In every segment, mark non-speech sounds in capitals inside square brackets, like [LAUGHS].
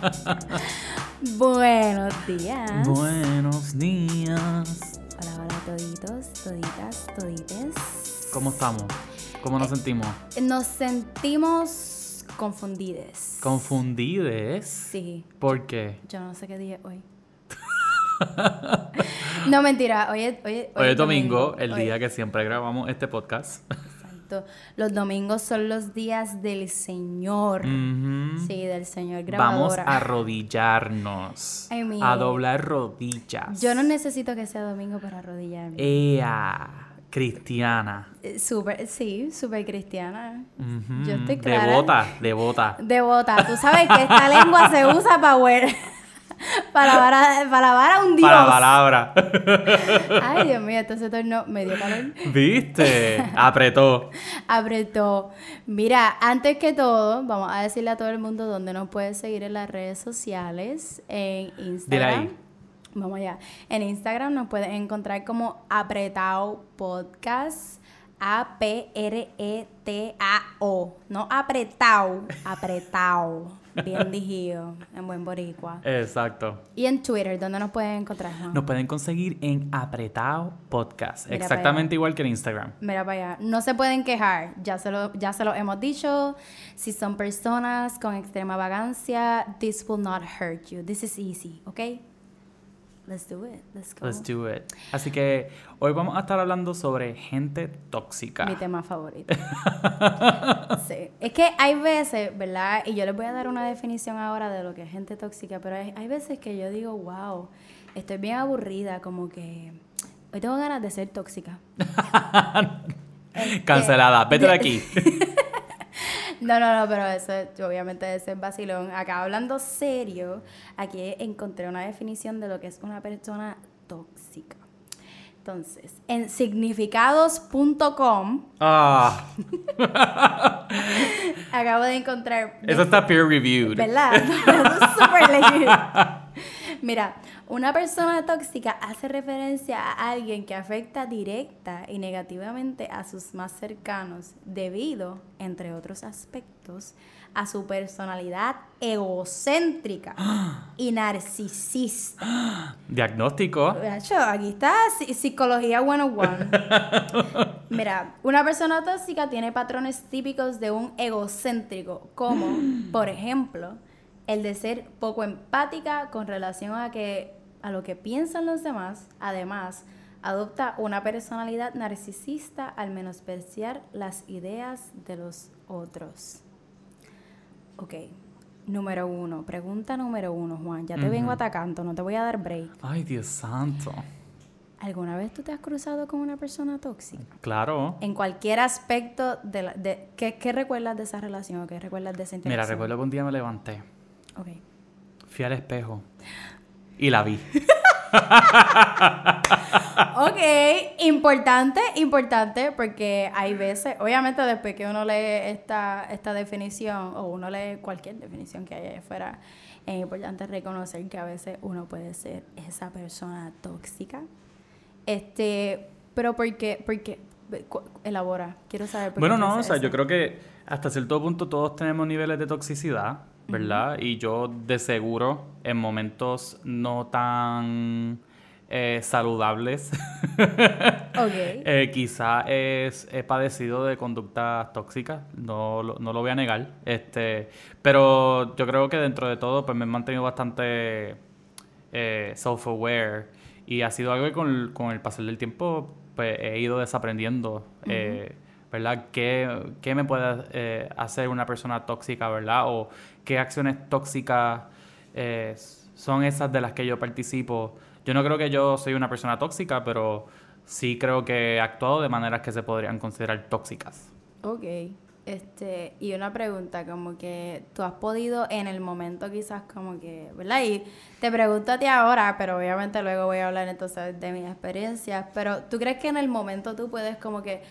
[LAUGHS] Buenos días. Buenos días. Hola, hola, toditos, toditas, todites. ¿Cómo estamos? ¿Cómo nos Eh, sentimos? Nos sentimos confundides. ¿Confundides? Sí, ¿Por qué? yo no sé qué día es hoy. [LAUGHS] no, mentira, hoy es, hoy es- Hoy es domingo, el Hoy- día que siempre grabamos este podcast. Los domingos son los días del Señor. Sí, del Señor Vamos a arrodillarnos. A doblar rodillas. Yo no necesito que sea domingo para arrodillarme. Ea, cristiana. Eh, Súper, sí, súper cristiana. Yo estoy clara. Devota, devota. Devota. Tú sabes que esta lengua se usa para para alabar a, para alabar a un Dios. Para palabra. Ay, Dios mío, entonces torno me dio calor. ¿Viste? Apretó. Apretó. Mira, antes que todo, vamos a decirle a todo el mundo dónde nos puedes seguir en las redes sociales, en Instagram. ahí. Vamos allá. En Instagram nos puedes encontrar como Apretao Podcast. A-P-R-E-T-A-O. No apretao, apretao. Bien dijido, en buen boricua. Exacto. Y en Twitter, ¿dónde nos pueden encontrar? Juan? Nos pueden conseguir en Apretado Podcast. Mira Exactamente igual que en Instagram. Mira para allá, no se pueden quejar, ya se, lo, ya se lo hemos dicho. Si son personas con extrema vagancia, this will not hurt you. This is easy, ¿ok? Let's do it, let's go. Let's do it. Así que hoy vamos a estar hablando sobre gente tóxica. Mi tema favorito. [LAUGHS] sí. Es que hay veces, ¿verdad? Y yo les voy a dar una definición ahora de lo que es gente tóxica, pero hay, hay veces que yo digo, wow, estoy bien aburrida, como que hoy tengo ganas de ser tóxica. [LAUGHS] Este, Cancelada. Vete de aquí. No, no, no, pero eso es- obviamente ese es vacilón. Acá hablando serio, aquí encontré una definición de lo que es una persona tóxica. Entonces, en significados.com Ah, [LAUGHS] acabo de encontrar... eso está peer reviewed. ¿Verdad? [LAUGHS] Eso es súper legit. [LAUGHS] Mira, una persona tóxica hace referencia a alguien que afecta directa y negativamente a sus más cercanos debido, entre otros aspectos, a su personalidad egocéntrica [GASPS] y narcisista. [GASPS] Diagnóstico. Aquí está psi- Psicología 101. [LAUGHS] Mira, una persona tóxica tiene patrones típicos de un egocéntrico, como, [GASPS] por ejemplo, el de ser poco empática con relación a, que, a lo que piensan los demás. Además, adopta una personalidad narcisista al menospreciar las ideas de los otros. Ok, número uno, pregunta número uno, Juan. Ya te vengo atacando, no te voy a dar break. Ay, Dios santo. ¿Alguna vez tú te has cruzado con una persona tóxica? Claro. En cualquier aspecto de la... De, ¿qué, qué recuerdas de esa relación o qué recuerdas de esa Mira, recuerdo que un día me levanté, Ok. fui al espejo y la vi. Ok, importante, importante, porque hay veces, obviamente después que uno lee esta, esta definición, o uno lee cualquier definición que haya afuera, es importante reconocer que a veces uno puede ser esa persona tóxica. Este, pero ¿por qué? Porque, cu- elabora, quiero saber por qué Bueno, no, o sea, yo creo que hasta cierto punto todos tenemos niveles de toxicidad, ¿verdad? Y yo de seguro en momentos no tan eh, saludables, [LAUGHS] Ok. eh, quizá es, he padecido de conductas tóxicas, no, lo- no lo voy a negar, este, pero yo creo que dentro de todo pues me he mantenido bastante eh, self-aware y ha sido algo que con, el- con el pasar del tiempo pues he ido desaprendiendo, eh, ¿verdad? ¿Qué, qué me puede eh, hacer una persona tóxica, ¿verdad? O qué acciones tóxicas eh, son esas de las que yo participo. Yo no creo que yo soy una persona tóxica, pero sí creo que he actuado de maneras que se podrían considerar tóxicas. Ok. Este, y una pregunta, como que tú has podido en el momento quizás como que, ¿verdad? Y te pregunto a ti ahora, pero obviamente luego voy a hablar entonces de mis experiencias, pero ¿tú crees que en el momento tú puedes como que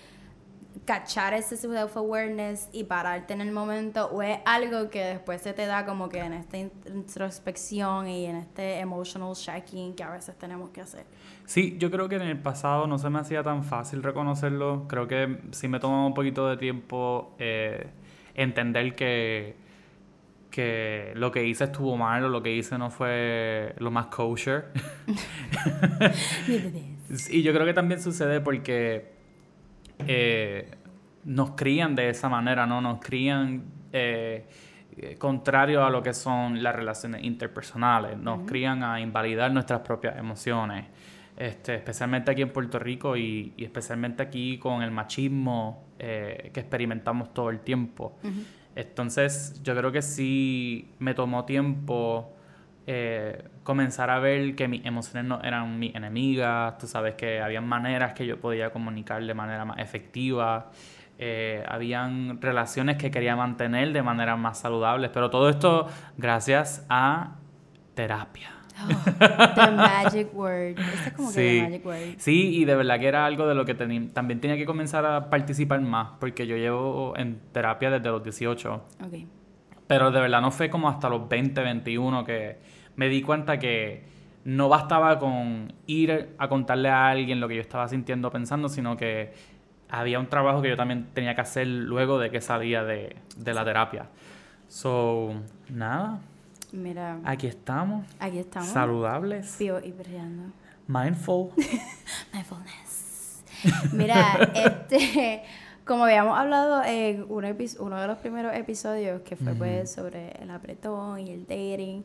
cachar ese self-awareness y pararte en el momento o es algo que después se te da como que en esta in- introspección y en este emotional checking que a veces tenemos que hacer? Sí, yo creo que en el pasado no se me hacía tan fácil reconocerlo. Creo que sí me tomó un poquito de tiempo eh, entender que, que lo que hice estuvo mal o lo que hice no fue lo más kosher. [LAUGHS] [LAUGHS] y yo creo que también sucede porque eh, nos crían de esa manera, ¿no? Nos crían eh, contrario a lo que son las relaciones interpersonales, nos crían a invalidar nuestras propias emociones. Este, especialmente aquí en Puerto Rico y, especialmente aquí con el machismo eh, que experimentamos todo el tiempo. Entonces, yo creo que sí me tomó tiempo eh, comenzar a ver que mis emociones no eran mis enemigas, tú sabes que había maneras que yo podía comunicar de manera más efectiva, eh, habían relaciones que quería mantener de manera más saludables, pero todo esto gracias a terapia. Oh, the [LAUGHS] magic word. Este es como sí. que the magic word. Sí, y de verdad que era algo de lo que también tenía que comenzar a participar más, porque yo llevo en terapia desde los 18. Okay. Pero de verdad no fue como hasta los 20, 21 que me di cuenta que no bastaba con ir a contarle a alguien lo que yo estaba sintiendo, pensando, sino que había un trabajo que yo también tenía que hacer luego de que salía de, de la terapia. So, nada, Mira. Aquí estamos. Aquí estamos. Saludables. Pío y brillando. Mindful. [LAUGHS] Mindfulness. Mira, [LAUGHS] este, como habíamos hablado en uno de los primeros episodios, que fue pues sobre el apretón y el dating,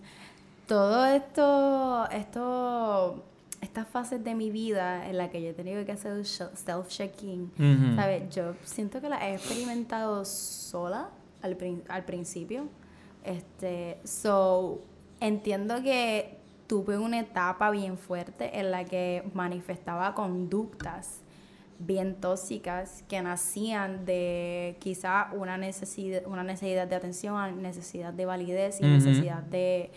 todo esto, esto, estas fases de mi vida en la que yo he tenido que hacer self-checking, ¿sabes? Yo siento que la he experimentado sola al, al principio. Este, so, entiendo que tuve una etapa bien fuerte en la que manifestaba conductas bien tóxicas que nacían de quizá una necesidad, una necesidad de atención, necesidad de validez y necesidad de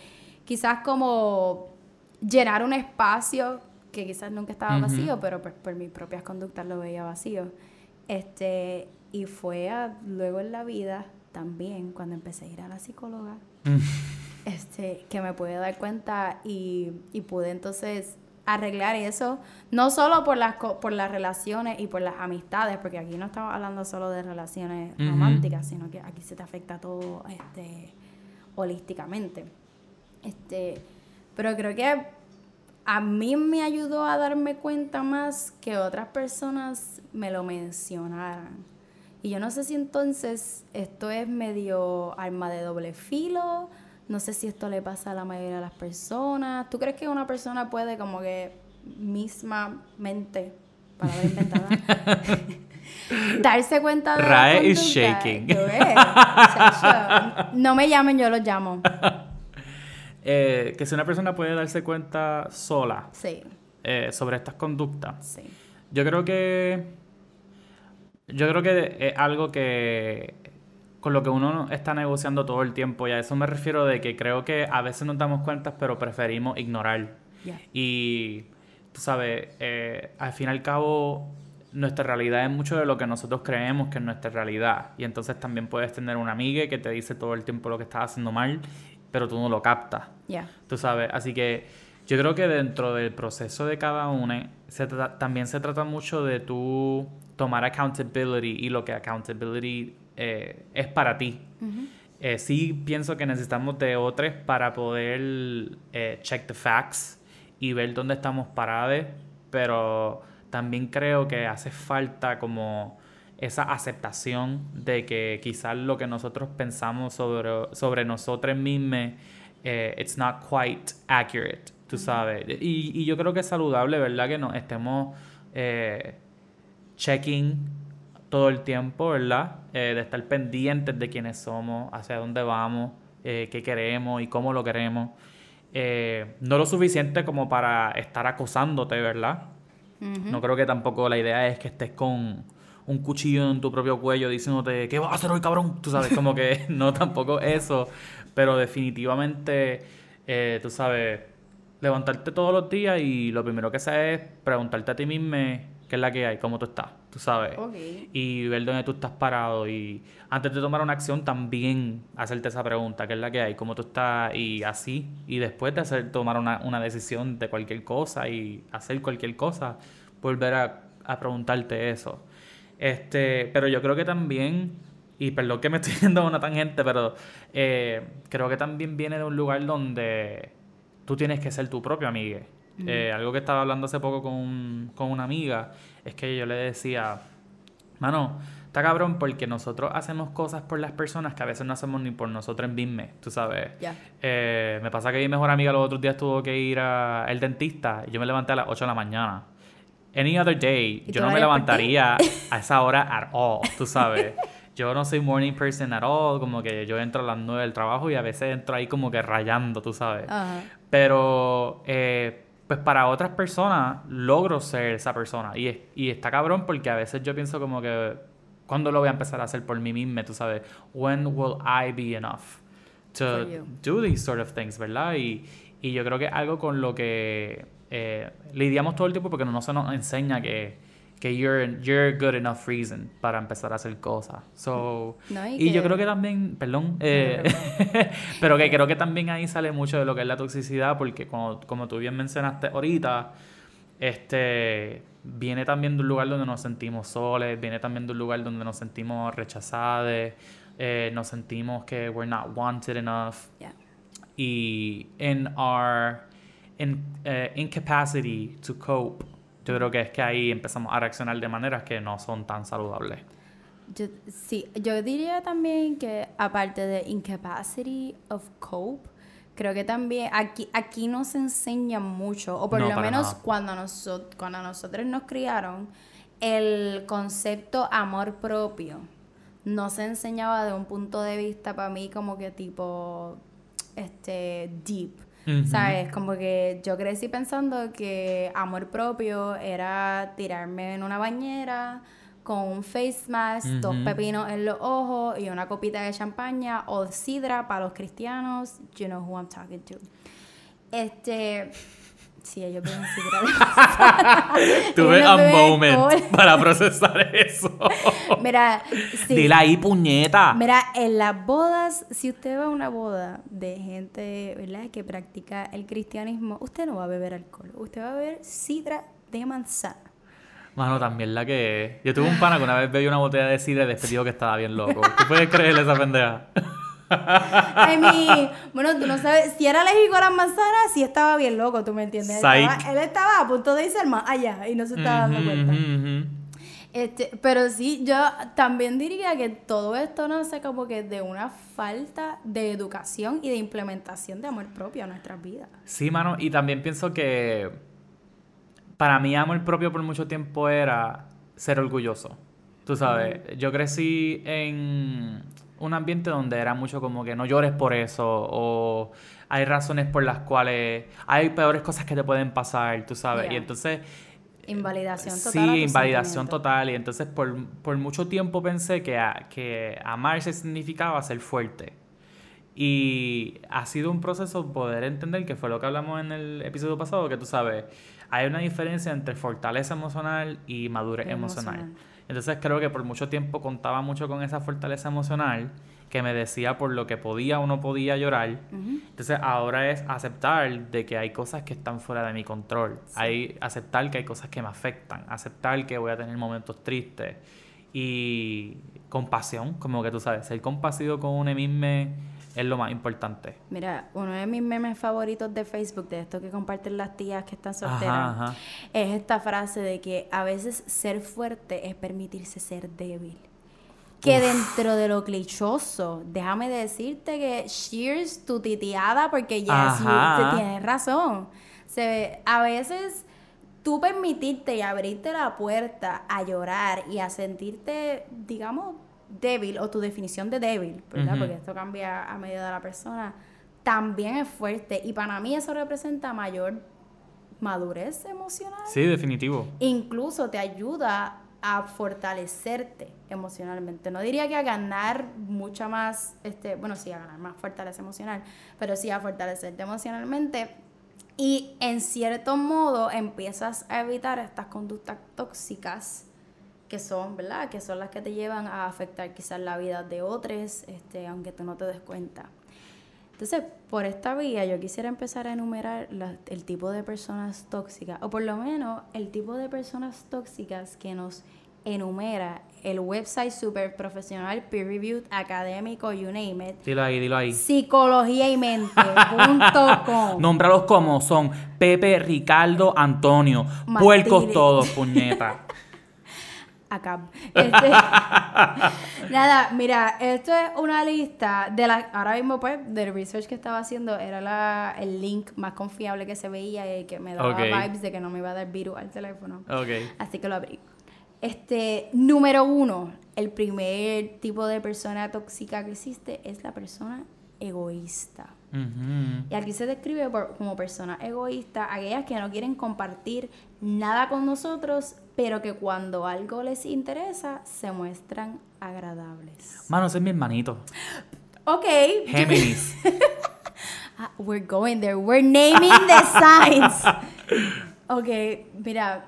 quizás como llenar un espacio que quizás nunca estaba vacío, pero por, por, mis propias conductas lo veía vacío. Este, y fue luego en la vida también cuando empecé a ir a la psicóloga, mm. [LAUGHS] este, que me pude dar cuenta y, pude entonces arreglar eso, no solo por las, por las relaciones y por las amistades, porque aquí no estamos hablando solo de relaciones románticas, sino que aquí se te afecta todo este, holísticamente. Este, pero creo que a mí me ayudó a darme cuenta más que otras personas me lo mencionaran. Y yo no sé si entonces esto es medio arma de doble filo, no sé si esto le pasa a la mayoría de las personas. ¿Tú crees que una persona puede como que mismamente, para ver inventada, [LAUGHS] darse cuenta de Rae is shaking. [LAUGHS] no me llamen, yo los llamo. Eh, que si una persona puede darse cuenta sola sí. eh, sobre estas conductas. Sí. Yo creo que yo creo que es algo que con lo que uno está negociando todo el tiempo y a eso me refiero de que creo que a veces nos damos cuenta pero preferimos ignorar. Y tú sabes, eh, al fin y al cabo nuestra realidad es mucho de lo que nosotros creemos que es nuestra realidad. Y entonces también puedes tener una amiga que te dice todo el tiempo lo que estás haciendo mal, pero tú no lo captas. Tú sabes, así que yo creo que dentro del proceso de cada uno se también se trata mucho de tú tomar accountability y lo que accountability eh, es para ti. Eh, sí pienso que necesitamos de otros para poder eh, check the facts y ver dónde estamos parados, pero también creo que hace falta como esa aceptación de que quizás lo que nosotros pensamos sobre, sobre nosotros mismos, it's not quite accurate, tú sabes. Y, y, yo creo que es saludable, ¿verdad? Que nos estemos checking todo el tiempo, ¿verdad? Eh, de estar pendientes de quiénes somos, hacia dónde vamos, eh, qué queremos y cómo lo queremos. Eh, no lo suficiente como para estar acosándote, ¿verdad? No creo que tampoco la idea es que estés con un cuchillo en tu propio cuello diciéndote, ¿qué vas a hacer hoy, cabrón? Tú sabes, como que [LAUGHS] no tampoco eso, pero definitivamente, tú sabes, levantarte todos los días y lo primero que haces es preguntarte a ti mismo qué es la que hay, cómo tú estás, tú sabes. Y ver dónde tú estás parado. Y antes de tomar una acción, también hacerte esa pregunta, qué es la que hay, cómo tú estás, y así. Y después de hacer, tomar una, una decisión de cualquier cosa y hacer cualquier cosa, volver a, a preguntarte eso. Este, pero yo creo que también y perdón que me estoy [LAUGHS] yendo a una tangente, pero eh, creo que también viene de un lugar donde tú tienes que ser tu propio amigo. Eh, algo que estaba hablando hace poco con, con una amiga es que yo le decía, mano, está cabrón porque nosotros hacemos cosas por las personas que a veces no hacemos ni por nosotros en Bisme, tú sabes. Eh, me pasa que mi mejor amiga los otros días tuvo que ir al dentista y yo me levanté a las 8 de la mañana. Any other day, yo no me levantaría a esa hora at [LAUGHS] all, tú sabes. yo no soy morning person at all, como que yo entro a las 9 del trabajo y a veces entro ahí como que rayando, tú sabes. Pero, eh, pues para otras personas logro ser esa persona. Y, y está cabrón porque a veces yo pienso como que, ¿cuándo lo voy a empezar a hacer por mí mismo? Tú sabes, when will I be enough to do these sort of things, ¿verdad? Y, y yo creo que algo con lo que eh, lidiamos todo el tiempo porque no se nos enseña que que you're, you're good enough reason para empezar a hacer cosas. So, y, yo creo que también, perdón, eh, [LAUGHS] pero que creo que también ahí sale mucho de lo que es la toxicidad, porque como, como tú bien mencionaste ahorita, este viene también de un lugar donde nos sentimos soles, viene también de un lugar donde nos sentimos rechazados, eh, nos sentimos que we're not wanted enough. Y in our in, uh, incapacity to cope. Yo creo que es que ahí empezamos a reaccionar de maneras que no son tan saludables. Yo, sí, yo diría también que aparte de incapacity of cope, creo que también aquí, aquí nos enseña mucho, o por lo menos cuando, nosotros, cuando nosotros nos criaron, el concepto amor propio no se enseñaba de un punto de vista para mí como que tipo este deep ¿Sabes? Como que yo crecí pensando que amor propio era tirarme en una bañera con un face mask, dos pepinos en los ojos y una copita de champaña o sidra para los cristianos. You know who I'm talking to. Este. Sí, ellos beben sidra. Tuve un moment [LAUGHS] para procesar eso. Mira, sí. Dile ahí, puñeta. Mira, en las bodas, si usted va a una boda de gente, ¿verdad?, que practica el cristianismo, usted no va a beber alcohol. Usted va a beber sidra de manzana. Mano, también la que Yo tuve un pana que una vez bebió una botella de sidra y despedido que estaba bien loco. ¿Tú puedes creerle esa pendeja? [LAUGHS] [LAUGHS] Ay, mi, bueno, tú no sabes, si era alérgico a las manzanas, sí estaba bien loco, tú me entiendes. Él estaba, a punto de irse más allá y no se estaba dando cuenta. Este, pero sí, yo también diría que todo esto nace como que de una falta de educación y de implementación de amor propio a nuestras vidas. Sí, mano, y también pienso que para mí amor propio por mucho tiempo era ser orgulloso. Tú sabes, yo crecí en un ambiente donde era mucho como que no llores por eso o hay razones por las cuales hay peores cosas que te pueden pasar, tú sabes. Y entonces... Invalidación total. Sí, invalidación total. Y entonces por, mucho tiempo pensé que, que amarse significaba ser fuerte. Y ha sido un proceso poder entender, que fue lo que hablamos en el episodio pasado, que tú sabes, hay una diferencia entre fortaleza emocional y madurez emocional. Entonces creo que por mucho tiempo contaba mucho con esa fortaleza emocional que me decía por lo que podía o no podía llorar. Entonces ahora es aceptar de que hay cosas que están fuera de mi control. Hay aceptar que hay cosas que me afectan, aceptar que voy a tener momentos tristes y compasión, como que tú sabes, ser compasivo con uno mismo es lo más importante. Mira, uno de mis memes favoritos de Facebook, de esto que comparten las tías que están solteras, es esta frase de que a veces ser fuerte es permitirse ser débil. Que dentro de lo clichoso, déjame decirte que cheers tu titiada porque ya sí, tienes razón. Se, a veces tú permitirte y abrirte la puerta a llorar y a sentirte, digamos, débil o tu definición de débil, ¿verdad? Porque esto cambia a medida de la persona, también es fuerte y para mí eso representa mayor madurez emocional. Sí, definitivo. Incluso te ayuda a fortalecerte emocionalmente. No diría que a ganar mucha más, este, bueno, sí, a ganar más fortaleza emocional, pero sí a fortalecerte emocionalmente. Y en cierto modo empiezas a evitar estas conductas tóxicas que son, ¿verdad? Que son las que te llevan a afectar quizás la vida de otros, este, aunque tú no te des cuenta. Entonces, por esta vía yo quisiera empezar a enumerar el tipo de personas tóxicas, o por lo menos el tipo de personas tóxicas que nos enumera el website super profesional, peer reviewed, académico, you name it. Dilo ahí, dilo ahí. Psicología y mente.com. [LAUGHS] Nómbralos como son Pepe, Ricardo, Antonio. Martínez. Puercos todos, puñeta. [LAUGHS] Acá. Este, [LAUGHS] nada, mira, esto es una lista de la. Ahora mismo, pues, del research que estaba haciendo, era la, el link más confiable que se veía y que me daba vibes de que no me iba a dar virus al teléfono. Ok. Así que lo abrí. Este, número uno, el primer tipo de persona tóxica que existe es la persona egoísta. Y aquí se describe por- como persona egoísta aquellas que no quieren compartir nada con nosotros, pero que cuando algo les interesa se muestran agradables. Mano, ese es mi hermanito. Ok. Géminis. [LAUGHS] Ah, we're going there. We're naming the [LAUGHS] signs. Ok, mira.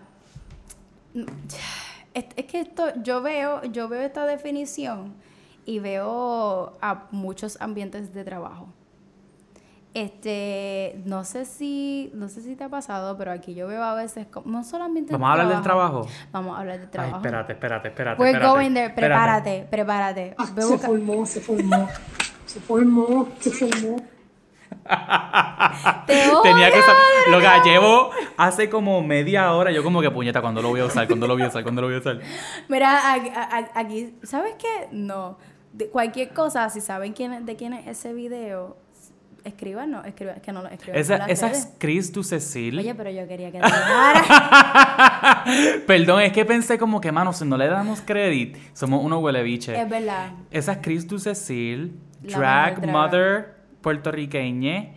Es, es que esto, yo veo, yo veo esta definición y veo a muchos ambientes de trabajo. Este, no sé si, no sé si te ha pasado, pero aquí yo veo a veces, no solo ambientes ¿Vamos a hablar del trabajo? Vamos a hablar del Ay, trabajo. espérate, espérate, espérate. We're espérate, going there. espérate. Prepárate, prepárate. Ah, se formó, se formó. Se formó, se formó. [LAUGHS] Te Tenía que odio, usar. Lo que llevo hace como media hora. Yo, como que puñeta, cuando lo voy a usar? ¿Cuándo lo voy a usar? ¿Cuándo lo voy a usar? Mira, aquí, a- aquí- ¿sabes qué? No. De cualquier cosa, si saben quién es- de quién es ese video, escriban, no, escriban, que no lo escriban. Esa, esa es Chris du Cecil. Oye, pero yo quería que. [LAUGHS] Perdón, es que pensé como que, mano, si no le damos crédito, somos unos huele biche. es verdad. Esa es Chris du Cecil, La drag mejor drag. mother puertorriqueña,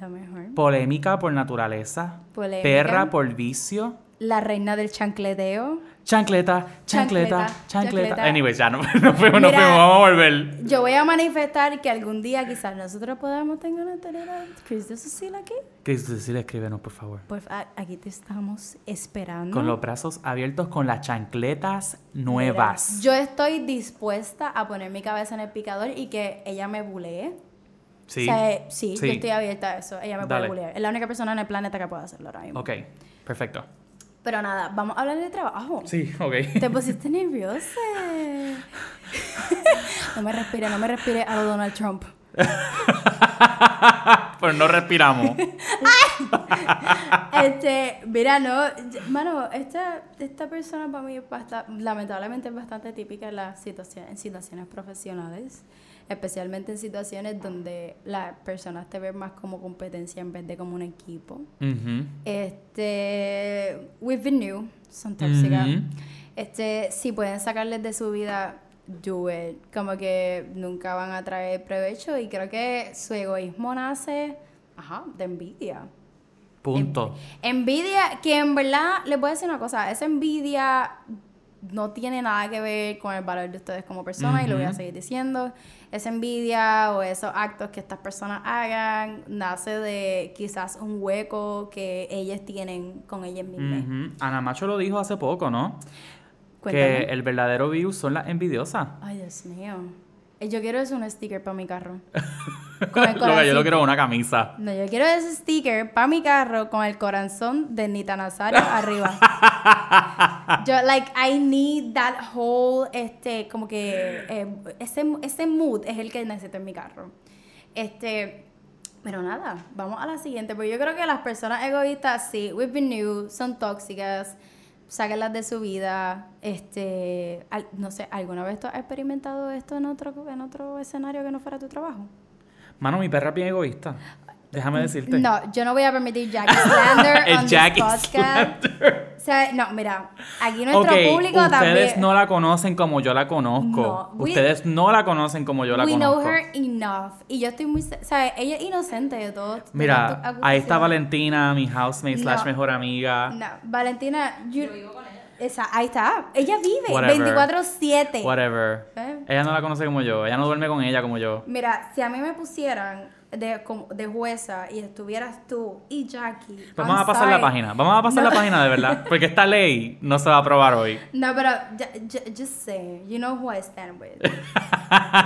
La mejor. polémica por naturaleza, Polémica. perra por vicio, La reina del chancleteo. chancleta, chancleta, Chancleta, chancleta. chancleta. Anyways, ya no, [LAUGHS] no fuimos, no Mira. fuimos, vamos a volver. Yo voy a manifestar que algún día quizás nosotros podamos tener una tener a Chris de Cecilia aquí. Chris du Cecil, escríbenos, por favor. Pues a- aquí te estamos esperando. Con los brazos abiertos, con las chancletas Mira, nuevas. yo estoy dispuesta a poner mi cabeza en el picador y que ella me bulee. Sí. O sea, eh, sí, Sí. yo estoy abierta a eso. Ella me Dale. puede bulear. Es la única persona en el planeta que puede hacerlo ahora mismo. Ok, perfecto. Pero nada, vamos a hablar de trabajo. Sí, ok. Te pusiste nerviosa. [LAUGHS] no me respire, no me respire a lo Donald Trump. [LAUGHS] Pero no respiramos. Este, mira, no, mano, esta, esta persona para mí es basta- lamentablemente es bastante típica en las situaciones, en situaciones profesionales, especialmente en situaciones donde las personas te ven más como competencia en vez de como un equipo. Este, we've been new, son tóxicas. Este, si pueden sacarles de su vida, do it. Como que nunca van a traer provecho y creo que su egoísmo nace, ajá, de envidia. Punto. Envidia, que en verdad, les voy a decir una cosa, esa envidia no tiene nada que ver con el valor de ustedes como personas y lo voy a seguir diciendo. Esa envidia o esos actos que estas personas hagan nace de quizás un hueco que ellas tienen con ellas mismas. Ujú. Ana Macho lo dijo hace poco, ¿no? Cuéntame. Que el verdadero virus son las envidiosas. Ay, Dios mío. Yo quiero eso un sticker para mi carro. [LAUGHS] Con el [LAUGHS] Lo que yo lo quiero una camisa. No, yo quiero ese sticker para mi carro con el corazón de Nita Nazario [LAUGHS] arriba. Yo, like, I need that whole, este, como que, eh, ese, ese mood es el que necesito en mi carro. Este, pero nada, vamos a la siguiente, porque yo creo que las personas egoístas, sí, we've been new, son tóxicas, sáquenlas de su vida, este, al- no sé, ¿alguna vez tú has experimentado esto en otro, en otro escenario que no fuera tu trabajo? Mano, mi perra es bien egoísta. Déjame decirte. No, yo no voy a permitir Jackie Slander [LAUGHS] El on Jackie this podcast. Slander. O sea, no, mira, aquí nuestro Ok, público ustedes también. no la conocen como yo la conozco. No, we- ustedes no la conocen como yo la we conozco. know her enough. Y yo estoy muy. sea, ella es inocente de todo. Mira, ahí está. Valentina, mi housemate slash mejor amiga. No, Valentina. Yo vivo con ella. Esa, ahí está. Ella vive Whatever. 24-7. Whatever. ¿Eh? Ella no la conoce como yo. Ella no duerme con ella como yo. Mira, si a mí me pusieran de, de jueza y estuvieras tú y Jackie. Vamos I'm a pasar la página. Vamos a pasar No. la página de verdad. [LAUGHS] Porque esta ley no se va a aprobar hoy. No, pero ju- ju- just say, you know who I stand with.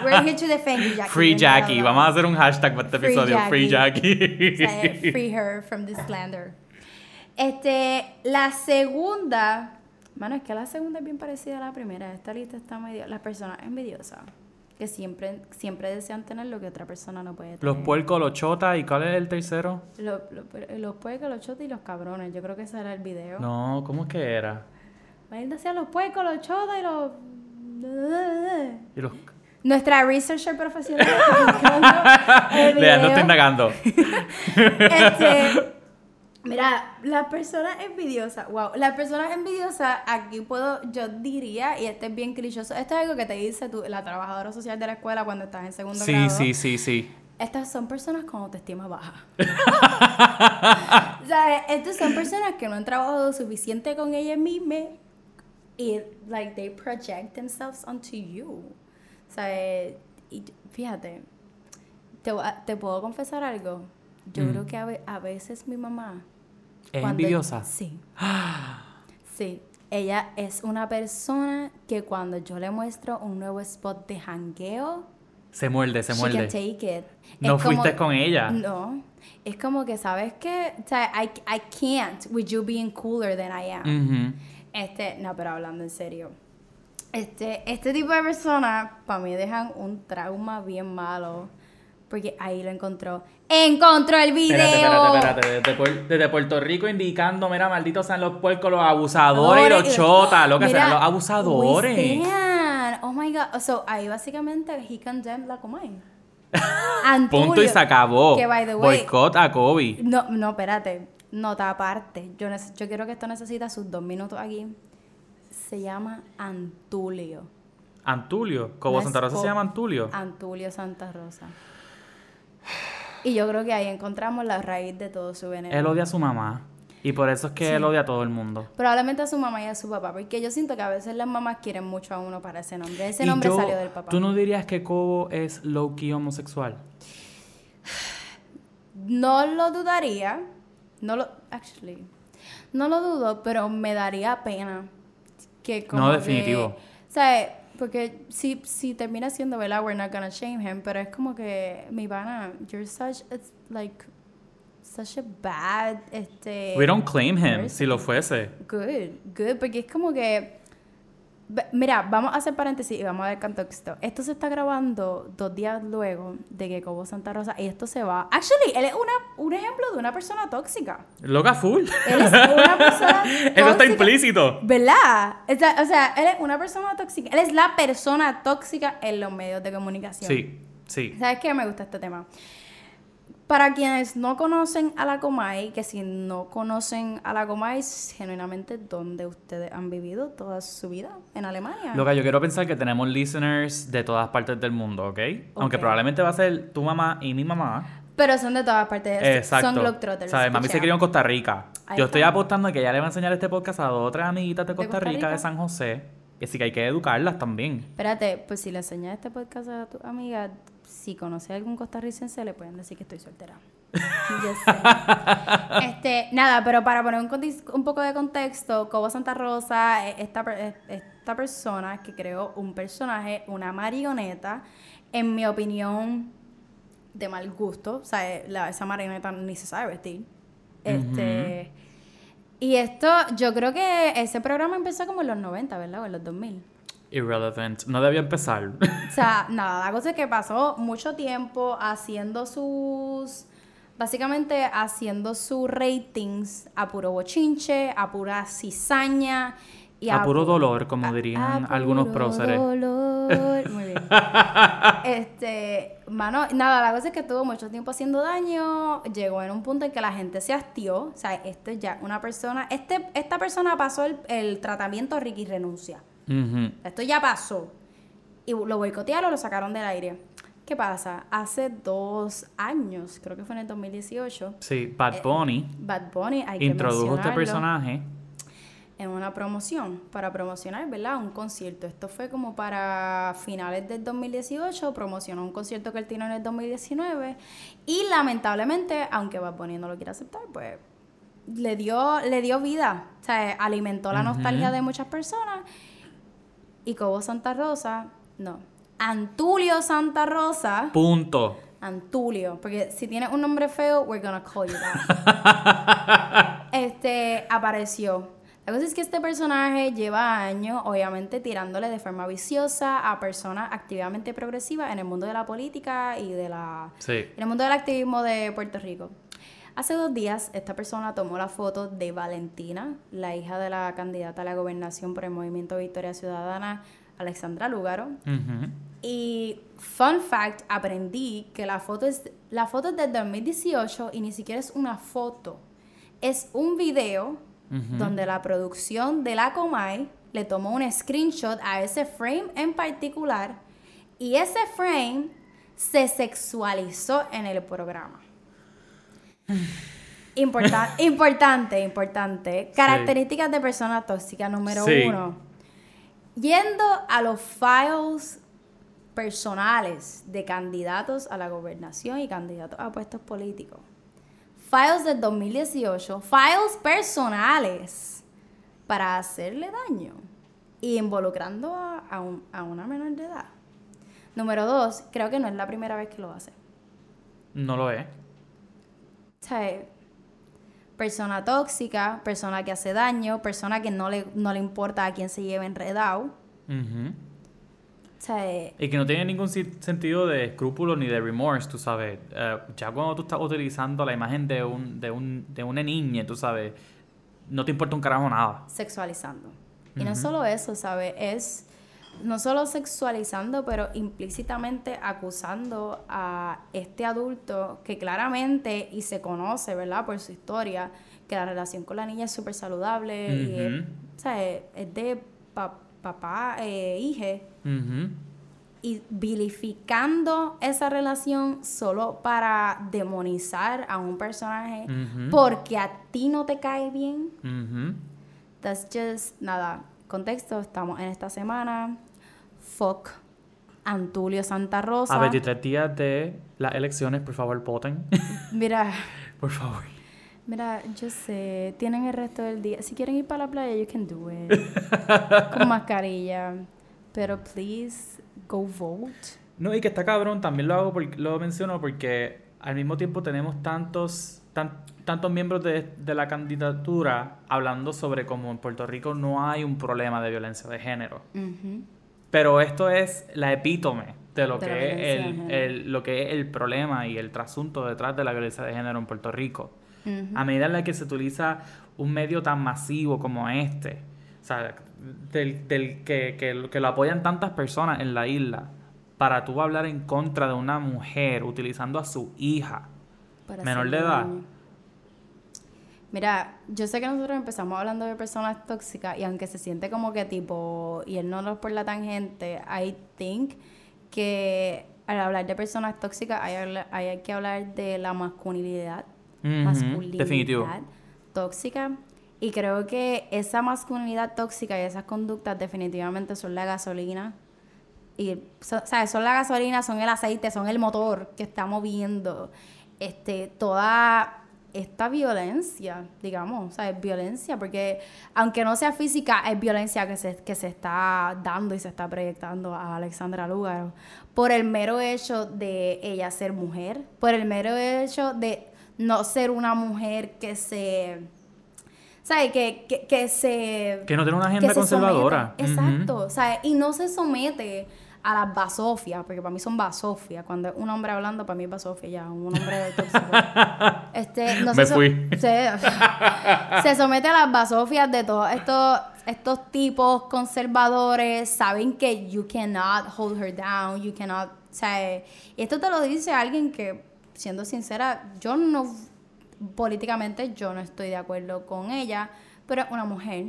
We're here to defend you, Jackie. Free Jackie. Vamos a hacer un hashtag para este Free episodio. Free O Jackie. sea, [LAUGHS] free her from this slander. Este, la segunda Mano, es que la segunda es bien parecida a la primera. Esta lista está medio... Las personas envidiosas. Que siempre, siempre desean tener lo que otra persona no puede tener. Los puercos, los chotas, ¿y cuál es el tercero? Los, los, los puercos, los chotas y los cabrones. Yo creo que ese era el video. No, ¿cómo es que era? Él decía los puercos, los chotas y los... Y los... Nuestra researcher profesional. [LAUGHS] Lea, no estoy indagando. [LAUGHS] Este, mira, las personas envidiosas, wow, las personas envidiosas, aquí puedo, yo diría, y este es bien clichoso, esto es algo que te dice tú, la trabajadora social de la escuela cuando estás en segundo Sí, grado. sí, sí, sí. Estas son personas con autoestima baja. [LAUGHS] ¿Sabes? Estas son personas que no han trabajado suficiente con ellas mismas y, like, they project themselves onto you. ¿Sabes? Y fíjate, te, te puedo confesar algo. Yo Mm. creo que a, a veces mi mamá... ¿Es cuando- envidiosa? Sí. [GASPS] Sí. Ella es una persona que cuando yo le muestro un nuevo spot de jangueo, Se muerde, se she muerde. can take it. No Es fuiste como- con ella. No. Es como que, ¿sabes qué? O sea, I, I can't with you being cooler than I am. Este, no, pero hablando en serio. Este, este tipo de personas, para mí, dejan un trauma bien malo. Porque ahí lo encontró. ¡Encontró el video! Espérate, espérate, espérate. Desde, Puer- desde Puerto Rico indicando, mira, malditos sean los puercos, los abusadores y los chotas, lo que sean, los abusadores. Oh my god. So, ahí básicamente he condemned la Comay. [LAUGHS] Antulio, Punto y se acabó. Que by the way. Boicot a Kobe. No, no, espérate. Nota aparte. Yo, yo quiero que esto necesita sus dos minutos aquí. Se llama Antulio. Antulio. Cobo No Santa Rosa Co- se llama Antulio. Antulio Santa Rosa. Y yo creo que ahí encontramos la raíz de todo su veneno. Él odia a su mamá. Y por eso es que Sí. él odia a todo el mundo. Probablemente a su mamá y a su papá, porque yo siento que a veces las mamás quieren mucho a uno para ese nombre. Ese Y nombre yo- salió del papá. ¿Tú no dirías que Cobo es low-key homosexual? No lo dudaría. No lo. Actually. No lo dudo, pero me daría pena. Que como No, que- definitivo. ¿Sabes? Porque si, si termina siendo, ¿verdad? We're not gonna shame him, pero es como que, mi pana, you're such, it's like, such a bad, este... We don't claim him, person. si lo fuese. Good, good, porque es como que... Mira, vamos a hacer paréntesis y vamos a ver contexto. Esto se está grabando dos días luego de que Cobo Santa Rosa y esto se va. Actually, él es una, un ejemplo de una persona tóxica. Loca full. Él es una [LAUGHS] persona Eso está implícito. ¿Verdad? O sea, él es una persona tóxica. Él es la persona tóxica en los medios de comunicación. Sí, sí. ¿Sabes qué? Me gusta este tema. Para quienes no conocen a la Comay, que si no conocen a la Comay, genuinamente, ¿dónde ustedes han vivido toda su vida? En Alemania. Loca, yo quiero pensar que tenemos listeners de todas partes del mundo, ¿ok? Aunque probablemente va a ser tu mamá y mi mamá. Pero son de todas partes. Exacto. Son globetrotters. ¿Sabes? Mami se crió en Costa Rica. Ahí Yo estoy apostando que ella le va a enseñar este podcast a dos o tres amiguitas de ¿De Costa, Costa Rica, de Rica? San José. Y así que hay que educarlas también. Espérate, pues si le enseñas este podcast a tu amiga, si conoce a algún costarricense, le pueden decir que estoy soltera. [LAUGHS] Just saying. este, nada, pero para poner un, poco de contexto, Cobo Santa Rosa, esta, esta persona que creó un personaje, una marioneta, en mi opinión, de mal gusto. O sea, eh, la- esa marioneta ni se sabe vestir. Este. Y esto, yo creo que ese programa empezó como en los 90, ¿verdad? O en los 2000. Irrelevant. No debía empezar. [LAUGHS] O sea, nada, la cosa es que pasó mucho tiempo haciendo sus. Básicamente haciendo sus ratings a puro bochinche, a pura cizaña y A puro pu- dolor, como a- dirían a algunos puro próceres. dolor. [LAUGHS] Muy bien. este, mano, nada, la cosa es que tuvo mucho tiempo haciendo daño. Llegó en un punto en que la gente se hastió. O sea, esto es ya una persona. Este, esta persona pasó el, el tratamiento Ricky Renuncia. Esto ya pasó. Y lo boicotearon, lo sacaron del aire. ¿Qué pasa? Hace dos años, creo que fue en el 2018, Sí, Bad Bunny Bad Bunny hay que introdujo este personaje. en una promoción para promocionar, ¿verdad? Un concierto. Esto fue como para finales del 2018, promocionó un concierto que él tiene en el 2019 y lamentablemente, aunque Bad Bunny no lo quiere aceptar, pues le dio, le dio vida, o sea, alimentó la nostalgia de muchas personas y Cobo Santa Rosa, no, Antulio Santa Rosa, Punto. Antulio, porque si tienes un nombre feo, we're gonna call you that. [LAUGHS] este apareció. La cosa es que este personaje lleva años, obviamente, tirándole de forma viciosa a personas activamente progresivas en el mundo de la política y de la... Sí. En el mundo del activismo de Puerto Rico. Hace dos días, esta persona tomó la foto de Valentina, la hija de la candidata a la gobernación por el Movimiento Victoria Ciudadana, Alexandra Lúgaro. Ujú. Y fun fact, aprendí que la foto es la foto es del 2018 y ni siquiera es una foto. Es un video donde la producción de la Comay le tomó un screenshot a ese frame en particular y ese frame se sexualizó en el programa. Importa- [LAUGHS] importante, importante. Características de persona tóxica número Sí. uno. Yendo a los files personales de candidatos a la gobernación y candidatos a puestos políticos. Files del 2018, files personales para hacerle daño y involucrando a, a un- a una menor de edad. Número dos, creo que no es la primera vez que lo hace. No lo es. Sea, persona tóxica, persona que hace daño, persona que no le, no le importa a quién se lleve enredado. Ujú. O sea, Y que no tiene ningún sentido de escrúpulo ni de remorse, tú sabes. Eh, ya cuando tú estás utilizando la imagen de, un, de, un, de una niña, tú sabes, no te importa un carajo nada. sexualizando. Y no solo eso, ¿sabes? Es no solo sexualizando, pero implícitamente acusando a este adulto que claramente, y se conoce, ¿verdad? Por su historia, que la relación con la niña es súper saludable y es, o sea, es- es de pa- papá e hija. Ujú. y vilificando esa relación solo para demonizar a un personaje porque a ti no te cae bien. That's just, nada, contexto, estamos en esta semana. Fuck Antulio Santa Rosa. A 23 días de las elecciones, por favor, voten. [LAUGHS] Mira, [LAUGHS] por favor. mira, yo sé, tienen el resto del día. Si quieren ir para la playa, you can do it. [LAUGHS] Con mascarilla. Pero please, go vote. No, y que está cabrón, también lo hago porque, lo menciono porque al mismo tiempo tenemos tantos, tan- tantos miembros de, de la candidatura hablando sobre cómo en Puerto Rico no hay un problema de violencia de género. Pero esto es la epítome de lo, De que es el, el- lo que es el problema y el trasunto detrás de la violencia de género en Puerto Rico. A medida en la que se utiliza un medio tan masivo como este, o sea, del, del que, que, que lo apoyan tantas personas en la isla, para tú hablar en contra de una mujer utilizando a su hija Para menor de edad. daño. Mira, yo sé que nosotros empezamos hablando de personas tóxicas y aunque se siente como que tipo, y él no nos por la tangente, I think que al hablar de personas tóxicas hay, hay que hablar de la masculinidad, Ujú, masculinidad definitivo. tóxica. Y creo que esa masculinidad tóxica y esas conductas definitivamente son la gasolina. Y, so- ¿sabes? Son la gasolina, son el aceite, son el motor que está moviendo este, toda esta violencia, digamos, ¿sabes? Violencia, porque aunque no sea física, es violencia que se, que se está dando y se está proyectando a Alexandra Lúgaro por el mero hecho de ella ser mujer, por el mero hecho de no ser una mujer que se... ¿Sabes? Que, que, que se... Que no tiene una agenda conservadora. somete. Exacto, ¿sabes? Y no se somete a las basofias, porque para mí son basofias. Cuando es un hombre hablando, para mí es basofia ya, un hombre tóxico. [LAUGHS] este, no Me se so- fui. Se, [LAUGHS] se somete a las basofias de todos estos, estos tipos conservadores, saben que you cannot hold her down, you cannot, o sea, y esto te lo dice alguien que, siendo sincera, yo no, políticamente yo no estoy de acuerdo con ella, pero es una mujer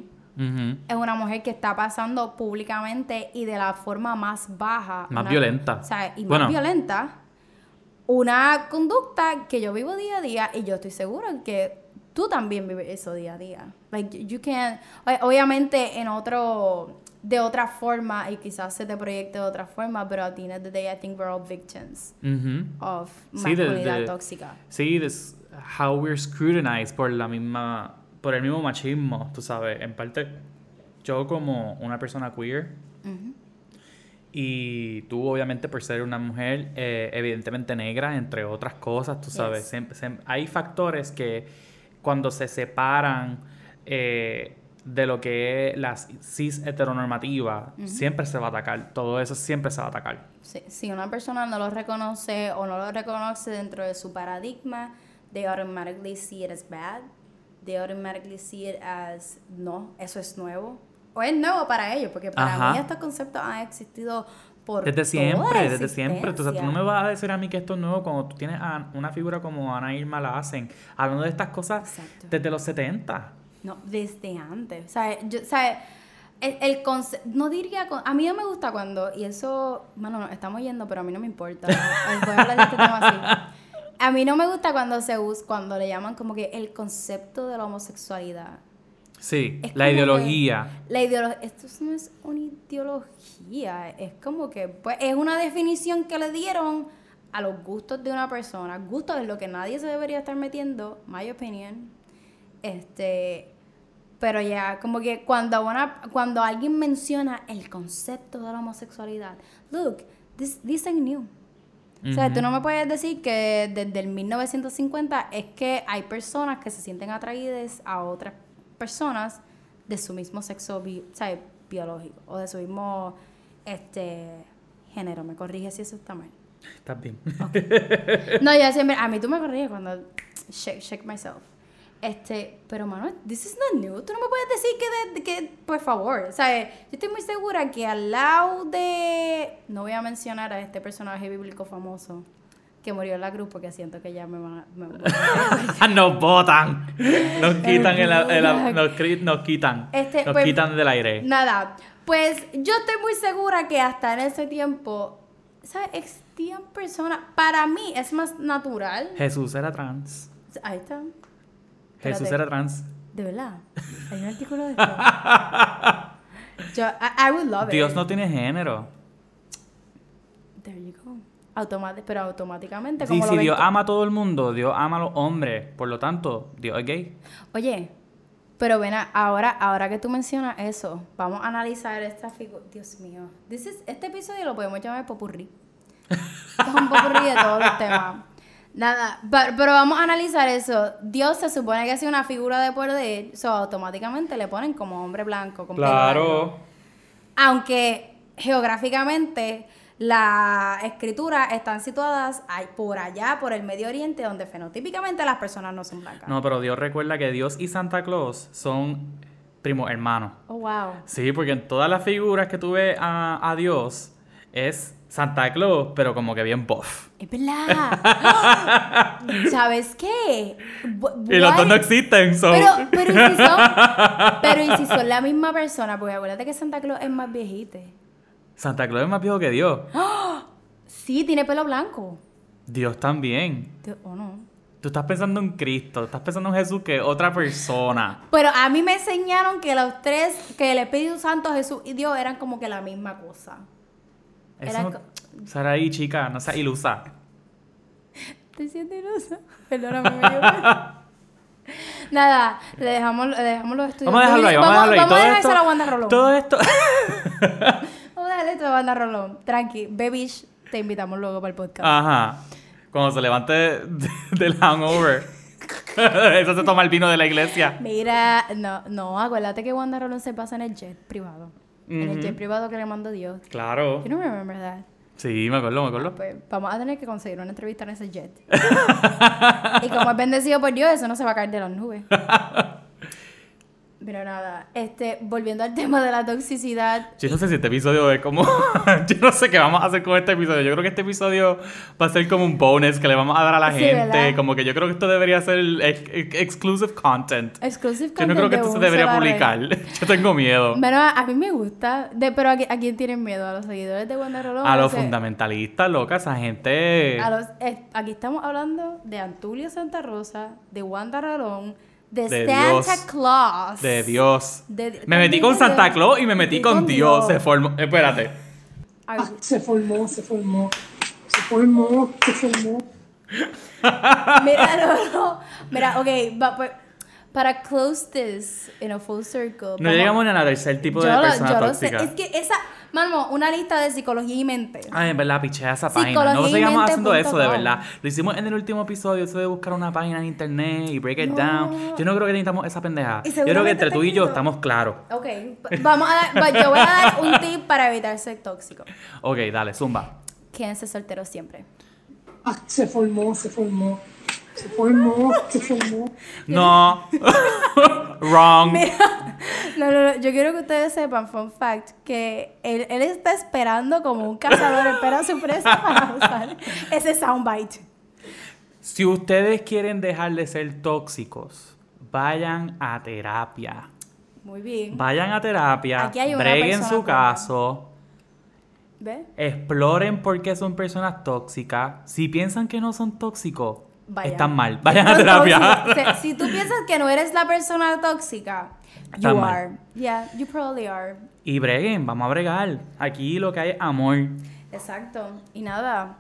es una mujer que está pasando públicamente y de la forma más baja. Más una- violenta. O sea, y Bueno. más violenta. Una conducta que yo vivo día a día y yo estoy segura que tú también vives eso día a día. Like, you can, obviamente en otro, de otra forma y quizás se te proyecte de otra forma, pero at the end of the day I think we're all victims Ujú. of Sí, masculinidad de- tóxica. Sí, this, how we're scrutinized por la misma, por el mismo machismo, tú sabes. En parte, yo como una persona queer. Y tú obviamente por ser una mujer eh, evidentemente negra, entre otras cosas, tú sabes. Yes. Siempre- siem- hay factores que cuando se separan eh, de lo que es la cis heteronormativa, siempre se va a atacar. Todo eso siempre se va a atacar. Sí, si una persona no lo reconoce o no lo reconoce dentro de su paradigma, they automatically see it as bad. They automatically see it as no, eso es nuevo. O es nuevo para ellos, porque para Ajá. mí estos conceptos han existido por Desde siempre, desde siempre. Entonces, tú no me vas a decir a mí que esto es nuevo cuando tú tienes a una figura como Ana Irma la hacen, hablando de estas cosas Exacto. desde los 70. No, desde antes. O sea, yo, o sea, el, el conce- no diría, a mí no me gusta cuando, y eso, bueno, nos estamos yendo, pero a mí no me importa. [LAUGHS] Voy a hablar de este tema así. A mí no me gusta cuando se usa, cuando le llaman como que el concepto de la homosexualidad. Sí, Es la ideología. que La ideología, esto no es una ideología, es como que, pues, es una definición que le dieron a los gustos de una persona. Gustos es lo que nadie se debería estar metiendo, my opinion. Este, pero ya, como que cuando una, cuando alguien menciona el concepto de la homosexualidad, look, this, this ain't new. O sea, tú no me puedes decir que desde el 1950 es que hay personas que se sienten atraídas a otras personas de su mismo sexo bi- sea, biológico o de su mismo este género. Me corrige si eso está mal. Estás bien. No, yo siempre, a mí tú me corriges cuando shake, shake myself. Este, pero Manuel, this is not new. Tú no me puedes decir que, de- que por favor, o sea, yo estoy muy segura que al lado de, no voy a mencionar a este personaje bíblico famoso que murió la cruz porque siento que ya me van a... [LAUGHS] nos botan. Nos [LAUGHS] quitan el, el- botan. nos, quitan. Este, nos pues, quitan del aire. Nada, pues yo estoy muy segura que hasta en ese tiempo, ¿sabes? Existían personas, para mí es más natural. Jesús era trans. Ahí está. Jesús Espérate. era trans. De verdad. Hay un artículo de esto. [LAUGHS] Yo, I, I would love it. Dios no tiene género. There you go. Pero automáticamente, Sí, como si lo ven Dios ama a todo el mundo, Dios ama a los hombres. Por lo tanto, Dios es gay. Oye, pero ven, a- ahora, ahora que tú mencionas eso, vamos a analizar esta figura. Dios mío. This is- este episodio lo podemos llamar popurrí. Esto es un popurrí de todos los temas. Nada, pero vamos a analizar eso. Dios se supone que es una figura de poder, so automáticamente le ponen como hombre blanco. Con largo. Aunque geográficamente las escrituras están situadas ahí- por allá, por el Medio Oriente, donde fenotípicamente las personas no son blancas. No, pero Dios recuerda que Dios y Santa Claus son primos hermanos. Oh, wow. Sí, porque en todas las figuras que tú ves a, a Dios es Santa Claus, pero como que bien buff. Es verdad. [LAUGHS] ¿Sabes qué? Y los dos no existen, so. Pero, pero, ¿y si son, pero ¿y si son la misma persona? Porque acuérdate que Santa Claus es más viejito. Santa Claus es más viejo que Dios. Sí, tiene pelo blanco. Dios también. Te- ¿O no? Tú estás pensando en Cristo, estás pensando en Jesús que otra persona. Pero a mí me enseñaron que los tres, que el Espíritu Santo, Jesús y Dios eran como que la misma cosa. Eso, co- Saraí, chica, no seas ilusa. [LAUGHS] Te siento ilusa. [LAUGHS] Perdóname, me. [LAUGHS] Nada, le dejamos, le dejamos los estudios. Vamos a dejarlo ahí, vamos, a dejarlo ahí. Vamos a Todo dejárselo esto, a Wanda Rolón. todo esto. Vamos a dejarle esto a Wanda Rolón. Tranqui, Bebish, te invitamos luego para el podcast. Ajá. Cuando se levante de- del hangover. [LAUGHS] Eso se toma el vino de la iglesia. Mira, no, no, acuérdate que Wanda Rolón se pasa en el jet privado. En el jet privado que le mandó Dios. Claro. You don't remember that. Sí, me acuerdo, me acuerdo. Pues vamos a tener que conseguir una entrevista en ese jet. [LAUGHS] y como es bendecido por Dios, eso no se va a caer de las nubes. [LAUGHS] Pero nada, este, volviendo al [LAUGHS] tema de la toxicidad, Yo no sé si este episodio es como. [LAUGHS] Yo no sé qué vamos a hacer con este episodio. Yo creo que este episodio va a ser como un bonus que le vamos a dar a la Sí, gente. ¿verdad? Como que yo creo que esto debería ser ex- ex- exclusive content. exclusive Yo no creo que content esto se debería publicar. [LAUGHS] Yo tengo miedo. Bueno, a, mí me gusta, de, pero ¿a, a quién tienen miedo? ¿A los seguidores de Wanda Rolón? A los fundamentalistas, loca, esa gente. a los- eh, aquí estamos hablando de Antulio Santa Rosa, de Wanda Rolón, de, De Santa Dios. Claus. De Dios. De- me metí con Santa. Claus y me metí con Dios. Se formó. Espérate. Ay, Ah, se formó, se formó. Se formó, se formó. [LAUGHS] Mira, no, no. Mira, ok, va, pues, para close this in a full circle. No vamos- llegamos ni a la tercer tipo de yo lo, persona yo lo sé. tóxica. Es que esa. Mano, una lista de psicología y mente. Ay, en verdad, pichea esa página. Psicología No sigamos haciendo eso, de verdad. Lo hicimos en el último episodio, eso de buscar una página en internet y break it No. down. Yo no creo que necesitamos esa pendeja. Y Yo creo que entre tú y yo estamos claros. Ok, vamos a dar, yo voy a dar un tip para evitar ser tóxico. Ok, dale, zumba. Quédense solteros siempre. Ah, se formó, se formó. Se formó, se formó. No. [LAUGHS] Wrong. No, no, no, yo quiero que ustedes sepan, fun fact, que él, él está esperando como un cazador, espera su presa para usar ese soundbite. Si ustedes quieren dejar de ser tóxicos, vayan a terapia. Muy bien. Vayan a terapia, Aquí hay una breguen su caso, ¿Ves? exploren por qué son personas tóxicas. Si piensan que no son tóxicos, Vayan. están mal. Vayan a terapia. Si, si tú piensas que no eres la persona tóxica, you mal. are. Yeah, you probably are. y breguen, vamos a bregar. Aquí lo que hay es amor. Exacto. Y nada,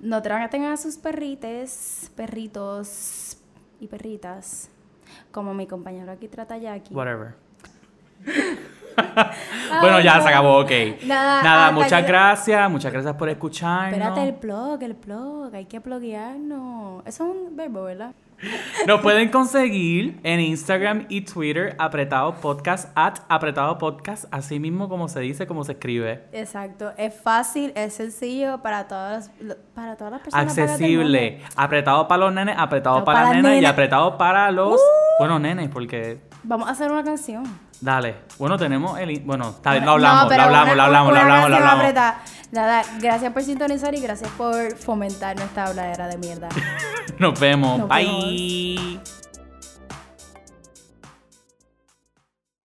no traten a sus perrites, perritos y perritas, como mi compañero aquí trata a Jackie. Whatever. [LAUGHS] [LAUGHS] bueno, ya no. se acabó, ok. Nada, Nada, muchas que- gracias, muchas gracias por escucharnos. Espérate, el blog, el blog, hay que bloguearnos. Eso es un verbo, ¿verdad? [LAUGHS] Nos pueden conseguir en Instagram y Twitter, apretado podcast, at apretado podcast, así mismo como se dice, como se escribe. Exacto. Es fácil, es sencillo para todas las, para todas las personas. Accesible. Apretado para los nenes, apretado para para las nenas y apretado para los. Uh. Bueno, nenes, porque. Vamos a hacer una canción. Dale. Bueno, tenemos el. Bueno, está bien, lo hablamos, No, lo hablamos, una- lo hablamos, lo hablamos, lo. Nada, gracias por sintonizar y gracias por fomentar nuestra habladera de mierda. [LAUGHS] Nos vemos. Nos Bye.